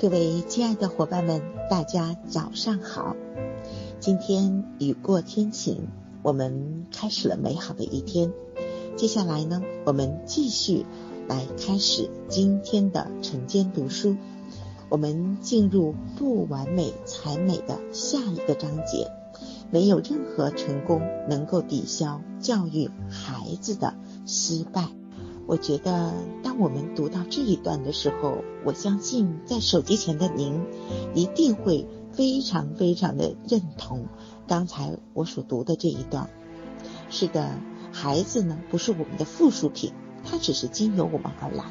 各位亲爱的伙伴们，大家早上好。今天雨过天晴，我们开始了美好的一天。接下来呢，我们继续来开始今天的晨间读书。我们进入不完美才美的下一个章节。没有任何成功能够抵消教育孩子的失败。我觉得，当我们读到这一段的时候，我相信在手机前的您一定会非常非常的认同刚才我所读的这一段。是的，孩子呢不是我们的附属品，他只是经由我们而来。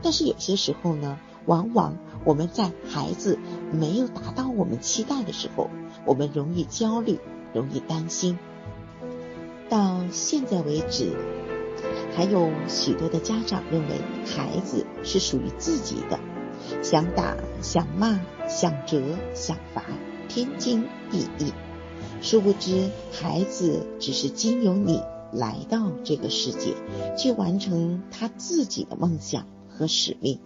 但是有些时候呢，往往我们在孩子没有达到我们期待的时候，我们容易焦虑，容易担心。到现在为止。还有许多的家长认为孩子是属于自己的，想打、想骂、想折、想罚，天经地义。殊不知，孩子只是经由你来到这个世界，去完成他自己的梦想和使命，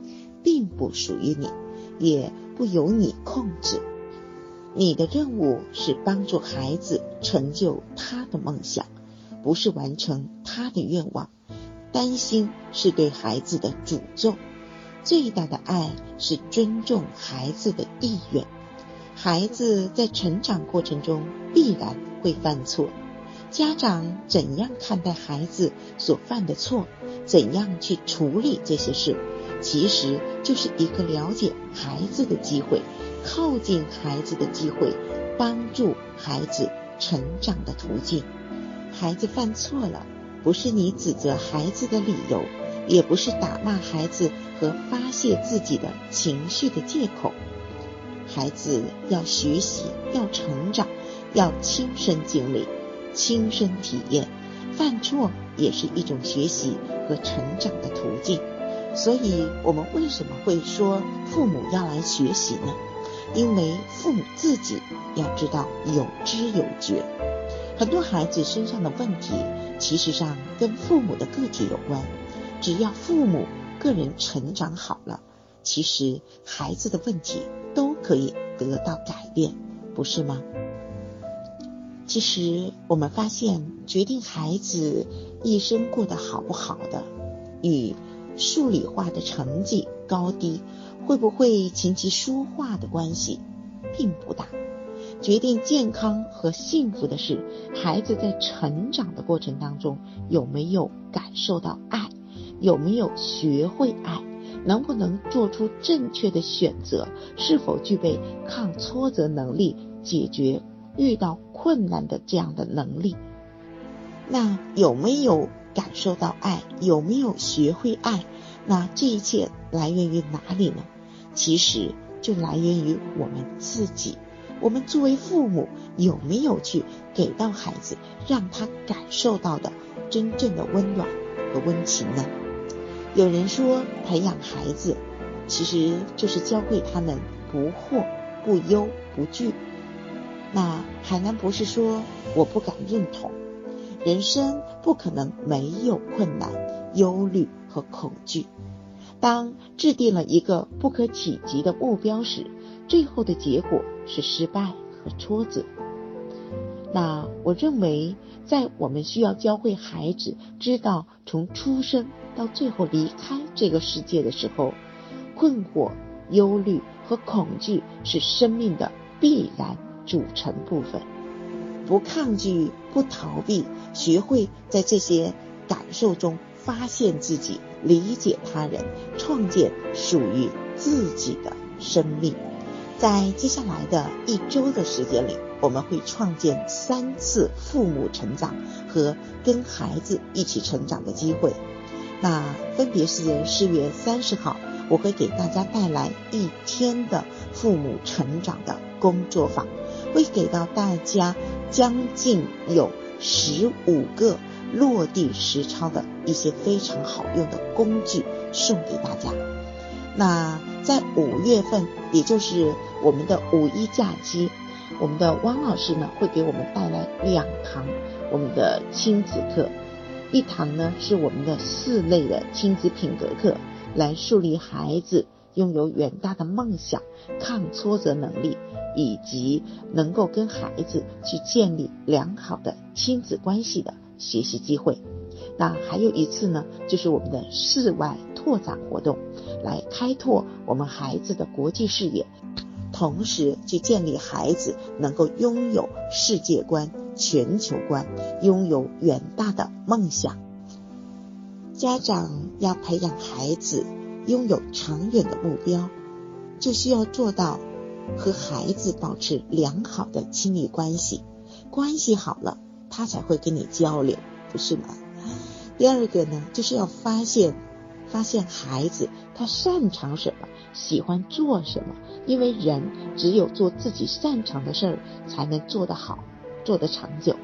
并不属于你，也不由你控制。你的任务是帮助孩子成就他的梦想，不是完成他的愿望。担心是对孩子的诅咒，最大的爱是尊重孩子的意愿。孩子在成长过程中必然会犯错，家长怎样看待孩子所犯的错，怎样去处理这些事，其实就是一个了解孩子的机会，靠近孩子的机会，帮助孩子成长的途径。孩子犯错了。不是你指责孩子的理由，也不是打骂孩子和发泄自己的情绪的借口。孩子要学习，要成长，要亲身经历、亲身体验，犯错也是一种学习和成长的途径。所以，我们为什么会说父母要来学习呢？因为父母自己要知道有知有觉。很多孩子身上的问题，其实上跟父母的个体有关。只要父母个人成长好了，其实孩子的问题都可以得到改变，不是吗？其实我们发现，决定孩子一生过得好不好的，与数理化的成绩高低，会不会琴棋书画的关系，并不大。决定健康和幸福的是，孩子在成长的过程当中有没有感受到爱，有没有学会爱，能不能做出正确的选择，是否具备抗挫折能力，解决遇到困难的这样的能力。那有没有感受到爱，有没有学会爱？那这一切来源于哪里呢？其实就来源于我们自己。我们作为父母，有没有去给到孩子，让他感受到的真正的温暖和温情呢？有人说，培养孩子其实就是教会他们不惑、不忧、不惧。那海南博士说，我不敢认同，人生不可能没有困难、忧虑和恐惧。当制定了一个不可企及的目标时，最后的结果是失败和挫折。那我认为，在我们需要教会孩子知道从出生到最后离开这个世界的时候，困惑、忧虑和恐惧是生命的必然组成部分。不抗拒，不逃避，学会在这些感受中发现自己，理解他人，创建属于自己的生命。在接下来的一周的时间里，我们会创建三次父母成长和跟孩子一起成长的机会。那分别是四月三十号，我会给大家带来一天的父母成长的工作坊，会给到大家将近有十五个落地实操的一些非常好用的工具送给大家。那在五月份，也就是我们的五一假期，我们的汪老师呢会给我们带来两堂我们的亲子课，一堂呢是我们的四类的亲子品格课，来树立孩子拥有远大的梦想、抗挫折能力，以及能够跟孩子去建立良好的亲子关系的学习机会。那还有一次呢，就是我们的室外拓展活动，来开拓我们孩子的国际视野，同时去建立孩子能够拥有世界观、全球观，拥有远大的梦想。家长要培养孩子拥有长远的目标，就需要做到和孩子保持良好的亲密关系，关系好了，他才会跟你交流，不是吗？第二个呢，就是要发现发现孩子他擅长什么，喜欢做什么，因为人只有做自己擅长的事儿，才能做得好，做得长久。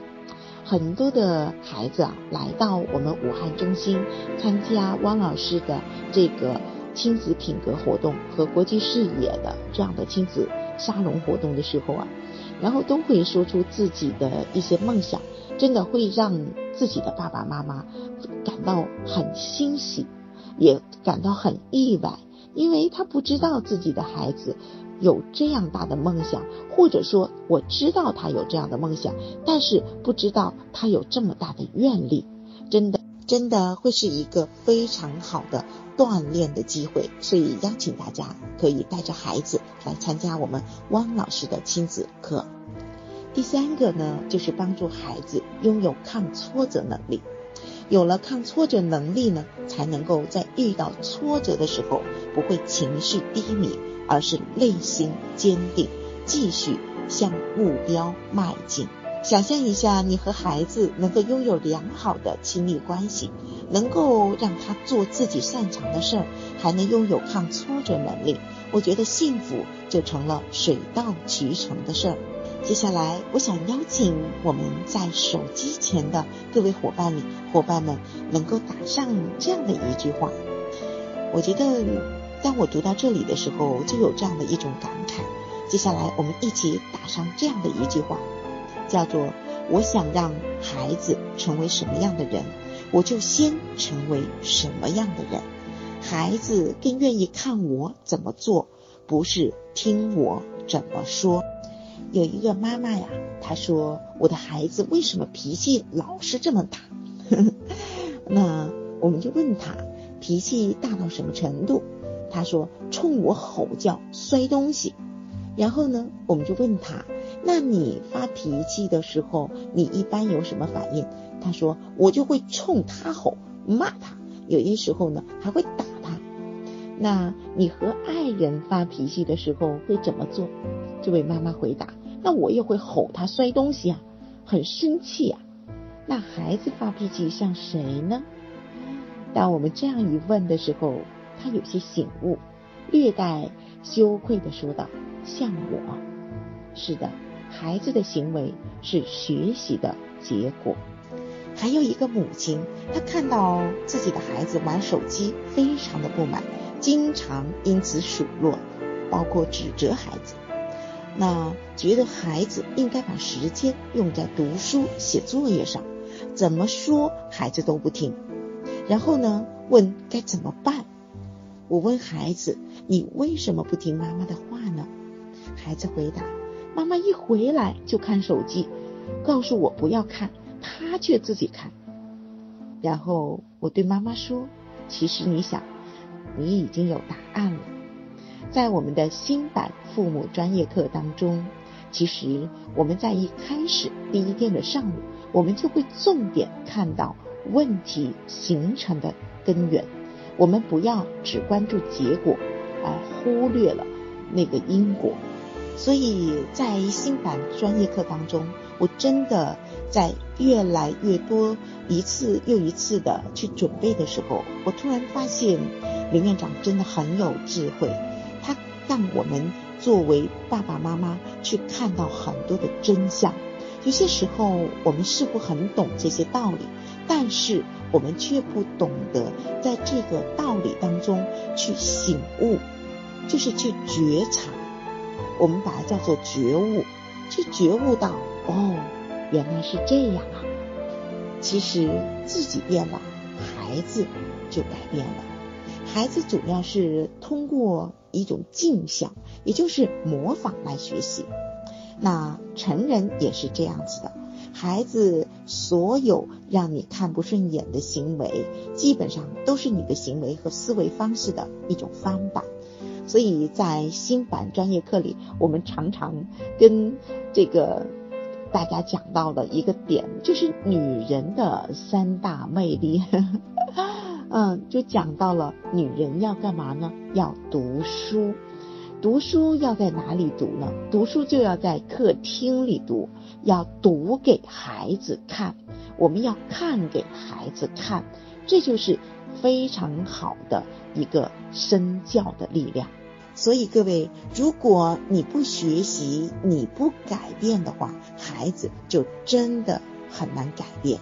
很多的孩子啊，来到我们武汉中心参加汪老师的这个亲子品格活动和国际视野的这样的亲子沙龙活动的时候啊，然后都会说出自己的一些梦想，真的会让自己的爸爸妈妈感到很欣喜，也感到很意外，因为他不知道自己的孩子。有这样大的梦想，或者说我知道他有这样的梦想，但是不知道他有这么大的愿力，真的真的会是一个非常好的锻炼的机会。所以邀请大家可以带着孩子来参加我们汪老师的亲子课。第三个呢，就是帮助孩子拥有抗挫折能力。有了抗挫折能力呢，才能够在遇到挫折的时候不会情绪低迷。而是内心坚定，继续向目标迈进。想象一下，你和孩子能够拥有良好的亲密关系，能够让他做自己擅长的事儿，还能拥有抗挫折能力，我觉得幸福就成了水到渠成的事儿。接下来，我想邀请我们在手机前的各位伙伴里，伙伴们能够打上这样的一句话，我觉得。当我读到这里的时候，就有这样的一种感慨。接下来，我们一起打上这样的一句话，叫做：“我想让孩子成为什么样的人，我就先成为什么样的人。孩子更愿意看我怎么做，不是听我怎么说。”有一个妈妈呀，她说：“我的孩子为什么脾气老是这么大？” 那我们就问他，脾气大到什么程度？他说：“冲我吼叫，摔东西。”然后呢，我们就问他：“那你发脾气的时候，你一般有什么反应？”他说：“我就会冲他吼，骂他，有些时候呢还会打他。”那你和爱人发脾气的时候会怎么做？这位妈妈回答：“那我也会吼他摔东西啊，很生气啊。”那孩子发脾气像谁呢？当我们这样一问的时候。他有些醒悟，略带羞愧的说道：“像我，是的，孩子的行为是学习的结果。”还有一个母亲，她看到自己的孩子玩手机，非常的不满，经常因此数落，包括指责孩子。那觉得孩子应该把时间用在读书、写作业上，怎么说孩子都不听。然后呢，问该怎么办？我问孩子：“你为什么不听妈妈的话呢？”孩子回答：“妈妈一回来就看手机，告诉我不要看，他却自己看。”然后我对妈妈说：“其实你想，你已经有答案了。在我们的新版父母专业课当中，其实我们在一开始第一天的上午，我们就会重点看到问题形成的根源。”我们不要只关注结果，而忽略了那个因果。所以在新版专业课当中，我真的在越来越多一次又一次的去准备的时候，我突然发现林院长真的很有智慧，让我们作为爸爸妈妈去看到很多的真相。有些时候我们似乎很懂这些道理，但是。我们却不懂得在这个道理当中去醒悟，就是去觉察。我们把它叫做觉悟，去觉悟到哦，原来是这样啊。其实自己变了，孩子就改变了。孩子主要是通过一种镜像，也就是模仿来学习。那成人也是这样子的，孩子所有让你看不顺眼的行为，基本上都是你的行为和思维方式的一种翻版。所以在新版专业课里，我们常常跟这个大家讲到的一个点，就是女人的三大魅力。嗯，就讲到了女人要干嘛呢？要读书。读书要在哪里读呢？读书就要在客厅里读，要读给孩子看。我们要看给孩子看，这就是非常好的一个身教的力量。所以各位，如果你不学习，你不改变的话，孩子就真的很难改变。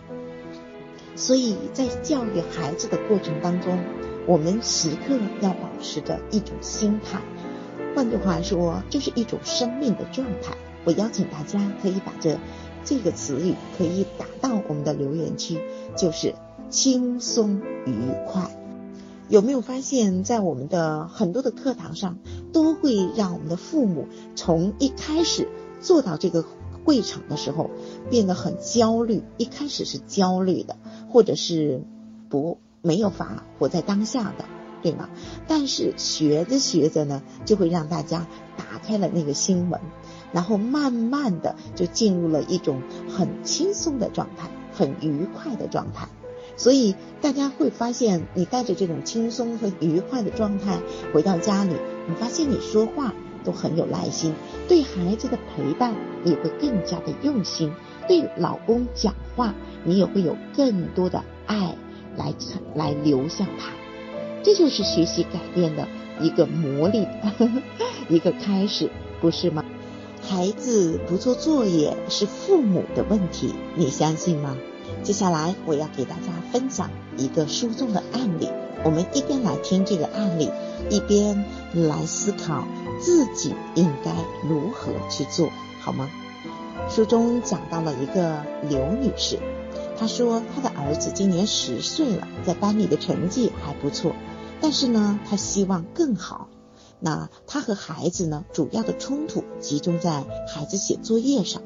所以在教育孩子的过程当中，我们时刻要保持着一种心态，换句话说，就是一种生命的状态。我邀请大家可以把这这个词语可以打到我们的留言区，就是轻松愉快。有没有发现，在我们的很多的课堂上，都会让我们的父母从一开始做到这个会场的时候，变得很焦虑。一开始是焦虑的。或者是不没有法活在当下的，对吗？但是学着学着呢，就会让大家打开了那个心门，然后慢慢的就进入了一种很轻松的状态，很愉快的状态。所以大家会发现，你带着这种轻松和愉快的状态回到家里，你发现你说话都很有耐心，对孩子的陪伴也会更加的用心。对老公讲话，你也会有更多的爱来来流向他，这就是学习改变的一个魔力，一个开始，不是吗？孩子不做作业是父母的问题，你相信吗？接下来我要给大家分享一个书中的案例，我们一边来听这个案例，一边来思考自己应该如何去做好吗？书中讲到了一个刘女士，她说她的儿子今年十岁了，在班里的成绩还不错，但是呢，她希望更好。那她和孩子呢，主要的冲突集中在孩子写作业上。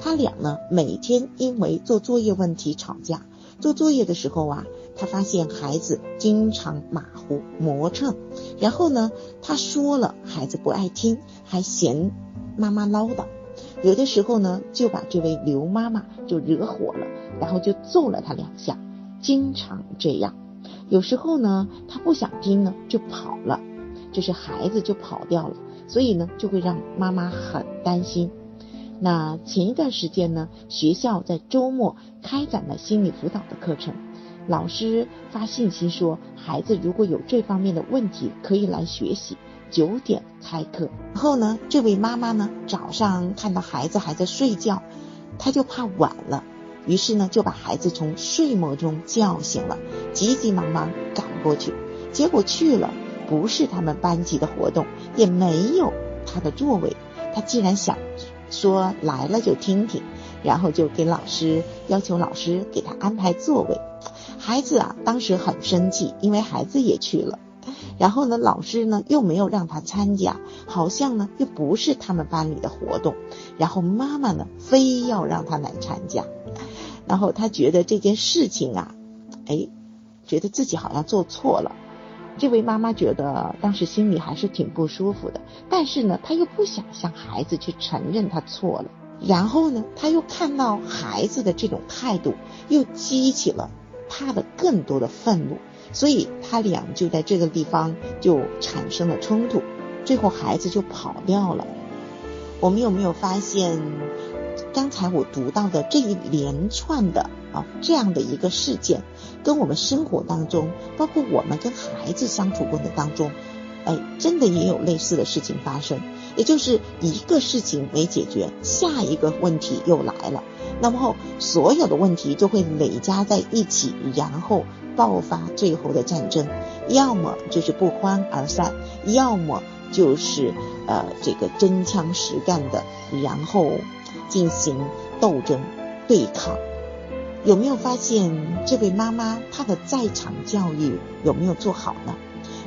他俩呢，每天因为做作业问题吵架。做作业的时候啊，他发现孩子经常马虎磨蹭，然后呢，他说了，孩子不爱听，还嫌妈妈唠叨。有的时候呢，就把这位刘妈妈就惹火了，然后就揍了他两下，经常这样。有时候呢，他不想听呢，就跑了，就是孩子就跑掉了，所以呢，就会让妈妈很担心。那前一段时间呢，学校在周末开展了心理辅导的课程，老师发信息说，孩子如果有这方面的问题，可以来学习。九点开课，然后呢，这位妈妈呢，早上看到孩子还在睡觉，她就怕晚了，于是呢，就把孩子从睡梦中叫醒了，急急忙忙赶过去，结果去了，不是他们班级的活动，也没有他的座位，他既然想说来了就听听，然后就给老师要求老师给他安排座位，孩子啊，当时很生气，因为孩子也去了。然后呢，老师呢又没有让他参加，好像呢又不是他们班里的活动。然后妈妈呢非要让他来参加，然后他觉得这件事情啊，哎，觉得自己好像做错了。这位妈妈觉得当时心里还是挺不舒服的，但是呢，他又不想向孩子去承认他错了。然后呢，他又看到孩子的这种态度，又激起了他的更多的愤怒。所以他俩就在这个地方就产生了冲突，最后孩子就跑掉了。我们有没有发现，刚才我读到的这一连串的啊这样的一个事件，跟我们生活当中，包括我们跟孩子相处过程当中，哎，真的也有类似的事情发生。也就是一个事情没解决，下一个问题又来了，那么所有的问题就会累加在一起，然后。爆发最后的战争，要么就是不欢而散，要么就是呃这个真枪实干的，然后进行斗争对抗。有没有发现这位妈妈她的在场教育有没有做好呢？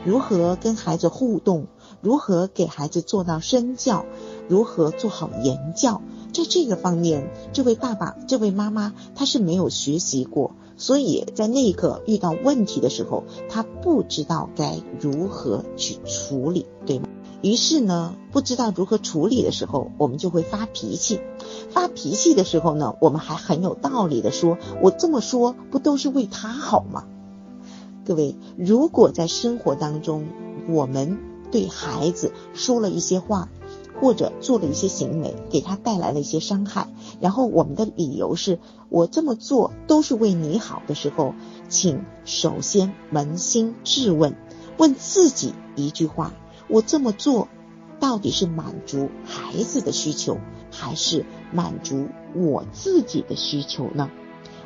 如何跟孩子互动？如何给孩子做到身教，如何做好言教，在这个方面，这位爸爸、这位妈妈他是没有学习过，所以在那一刻遇到问题的时候，他不知道该如何去处理，对吗？于是呢，不知道如何处理的时候，我们就会发脾气。发脾气的时候呢，我们还很有道理的说：“我这么说，不都是为他好吗？”各位，如果在生活当中，我们对孩子说了一些话，或者做了一些行为，给他带来了一些伤害，然后我们的理由是“我这么做都是为你好”的时候，请首先扪心自问，问自己一句话。我这么做，到底是满足孩子的需求，还是满足我自己的需求呢？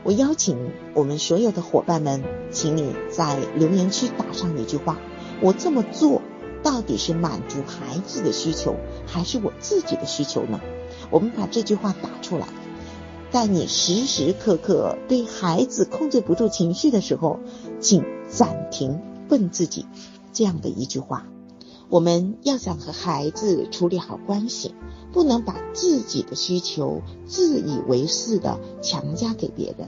我邀请我们所有的伙伴们，请你在留言区打上一句话：我这么做，到底是满足孩子的需求，还是我自己的需求呢？我们把这句话打出来，在你时时刻刻对孩子控制不住情绪的时候，请暂停问自己这样的一句话。我们要想和孩子处理好关系，不能把自己的需求自以为是的强加给别人。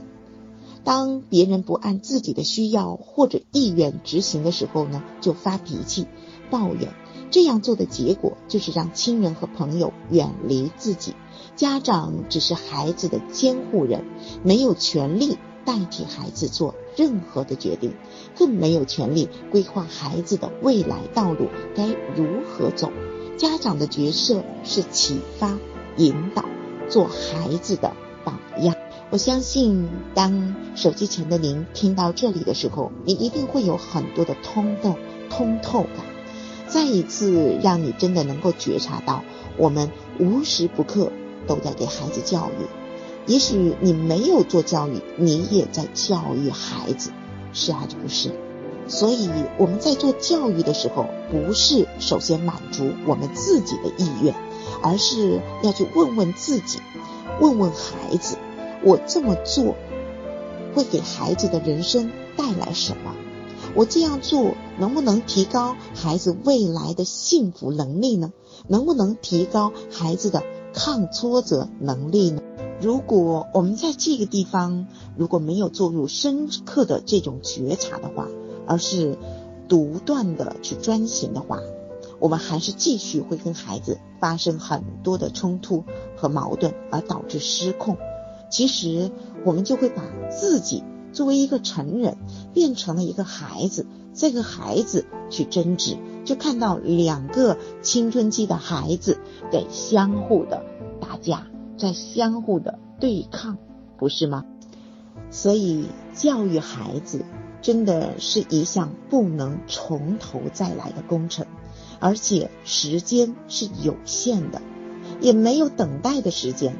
当别人不按自己的需要或者意愿执行的时候呢，就发脾气、抱怨。这样做的结果就是让亲人和朋友远离自己。家长只是孩子的监护人，没有权利。代替孩子做任何的决定，更没有权利规划孩子的未来道路该如何走。家长的角色是启发、引导，做孩子的榜样。我相信，当手机前的您听到这里的时候，你一定会有很多的通透、通透感。再一次让你真的能够觉察到，我们无时不刻都在给孩子教育。也许你没有做教育，你也在教育孩子，是还是不是？所以我们在做教育的时候，不是首先满足我们自己的意愿，而是要去问问自己，问问孩子，我这么做会给孩子的人生带来什么？我这样做能不能提高孩子未来的幸福能力呢？能不能提高孩子的抗挫折能力呢？如果我们在这个地方如果没有做入深刻的这种觉察的话，而是独断的去专行的话，我们还是继续会跟孩子发生很多的冲突和矛盾，而导致失控。其实我们就会把自己作为一个成人变成了一个孩子，这个孩子去争执，就看到两个青春期的孩子在相互的打架。在相互的对抗，不是吗？所以教育孩子真的是一项不能从头再来的工程，而且时间是有限的，也没有等待的时间，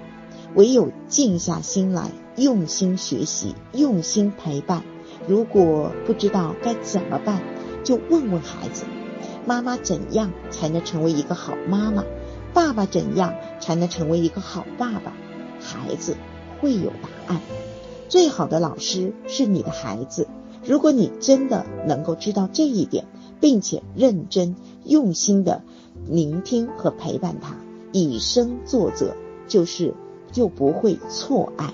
唯有静下心来，用心学习，用心陪伴。如果不知道该怎么办，就问问孩子：妈妈怎样才能成为一个好妈妈？爸爸怎样才能成为一个好爸爸？孩子会有答案。最好的老师是你的孩子。如果你真的能够知道这一点，并且认真用心的聆听和陪伴他，以身作则，就是就不会错爱。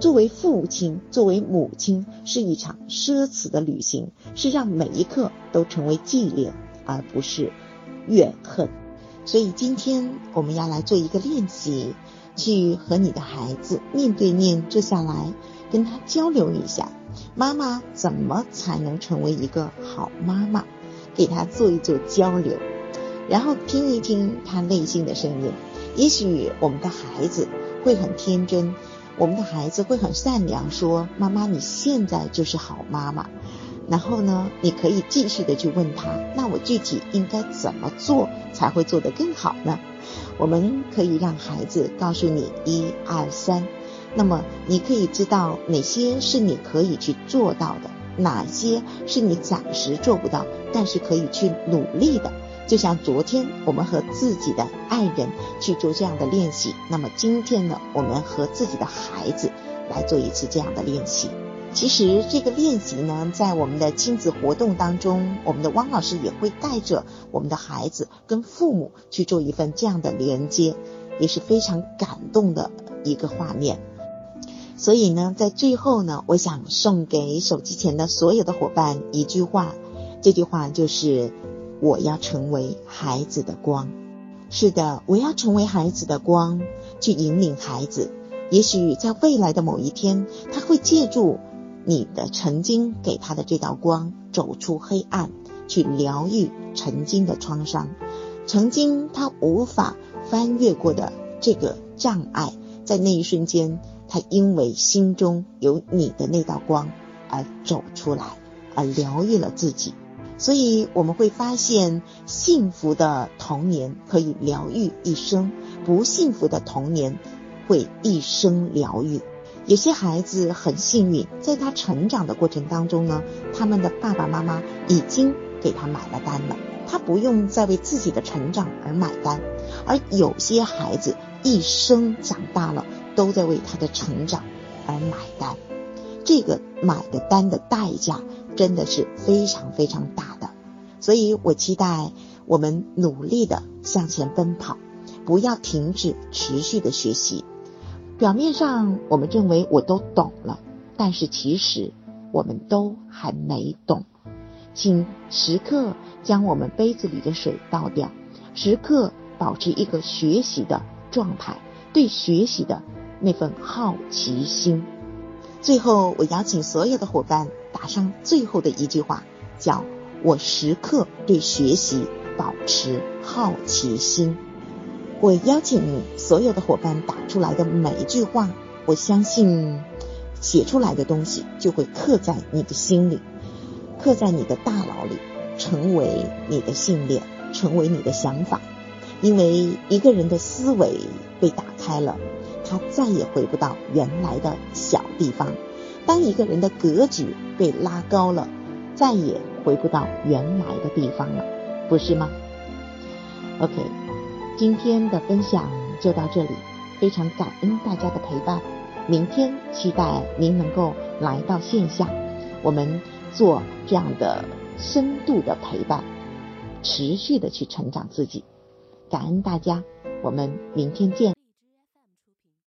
作为父亲，作为母亲，是一场奢侈的旅行，是让每一刻都成为纪念，而不是怨恨。所以今天我们要来做一个练习，去和你的孩子面对面坐下来，跟他交流一下，妈妈怎么才能成为一个好妈妈？给他做一做交流，然后听一听他内心的声音。也许我们的孩子会很天真，我们的孩子会很善良，说：“妈妈，你现在就是好妈妈。”然后呢，你可以继续的去问他，那我具体应该怎么做才会做得更好呢？我们可以让孩子告诉你一二三，那么你可以知道哪些是你可以去做到的，哪些是你暂时做不到，但是可以去努力的。就像昨天我们和自己的爱人去做这样的练习，那么今天呢，我们和自己的孩子来做一次这样的练习。其实这个练习呢，在我们的亲子活动当中，我们的汪老师也会带着我们的孩子跟父母去做一份这样的连接，也是非常感动的一个画面。所以呢，在最后呢，我想送给手机前的所有的伙伴一句话，这句话就是：我要成为孩子的光。是的，我要成为孩子的光，去引领孩子。也许在未来的某一天，他会借助你的曾经给他的这道光，走出黑暗，去疗愈曾经的创伤，曾经他无法翻越过的这个障碍，在那一瞬间，他因为心中有你的那道光而走出来，而疗愈了自己。所以我们会发现，幸福的童年可以疗愈一生，不幸福的童年。会一生疗愈。有些孩子很幸运，在他成长的过程当中呢，他们的爸爸妈妈已经给他买了单了，他不用再为自己的成长而买单。而有些孩子一生长大了，都在为他的成长而买单。这个买的单的代价真的是非常非常大的。所以我期待我们努力的向前奔跑，不要停止持续的学习。表面上我们认为我都懂了，但是其实我们都还没懂。请时刻将我们杯子里的水倒掉，时刻保持一个学习的状态，对学习的那份好奇心。最后，我邀请所有的伙伴打上最后的一句话，叫我时刻对学习保持好奇心。我邀请你所有的伙伴打出来的每一句话，我相信写出来的东西就会刻在你的心里，刻在你的大脑里，成为你的信念，成为你的想法。因为一个人的思维被打开了，他再也回不到原来的小地方；当一个人的格局被拉高了，再也回不到原来的地方了，不是吗？OK。今天的分享就到这里，非常感恩大家的陪伴。明天期待您能够来到线下，我们做这样的深度的陪伴，持续的去成长自己。感恩大家，我们明天见。